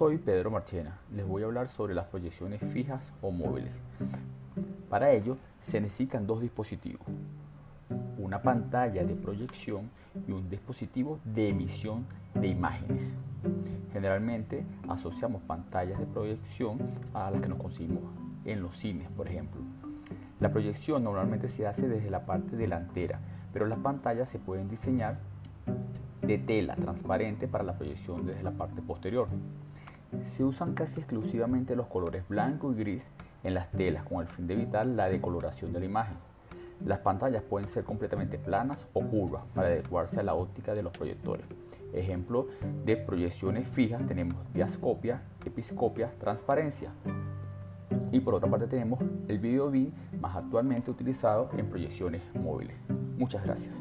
soy Pedro Marchena. Les voy a hablar sobre las proyecciones fijas o móviles. Para ello se necesitan dos dispositivos. Una pantalla de proyección y un dispositivo de emisión de imágenes. Generalmente asociamos pantallas de proyección a las que nos conseguimos en los cines, por ejemplo. La proyección normalmente se hace desde la parte delantera, pero las pantallas se pueden diseñar de tela transparente para la proyección desde la parte posterior. Se usan casi exclusivamente los colores blanco y gris en las telas con el fin de evitar la decoloración de la imagen. Las pantallas pueden ser completamente planas o curvas para adecuarse a la óptica de los proyectores. Ejemplo de proyecciones fijas tenemos diascopia, episcopia, transparencia. Y por otra parte tenemos el video beam más actualmente utilizado en proyecciones móviles. Muchas gracias.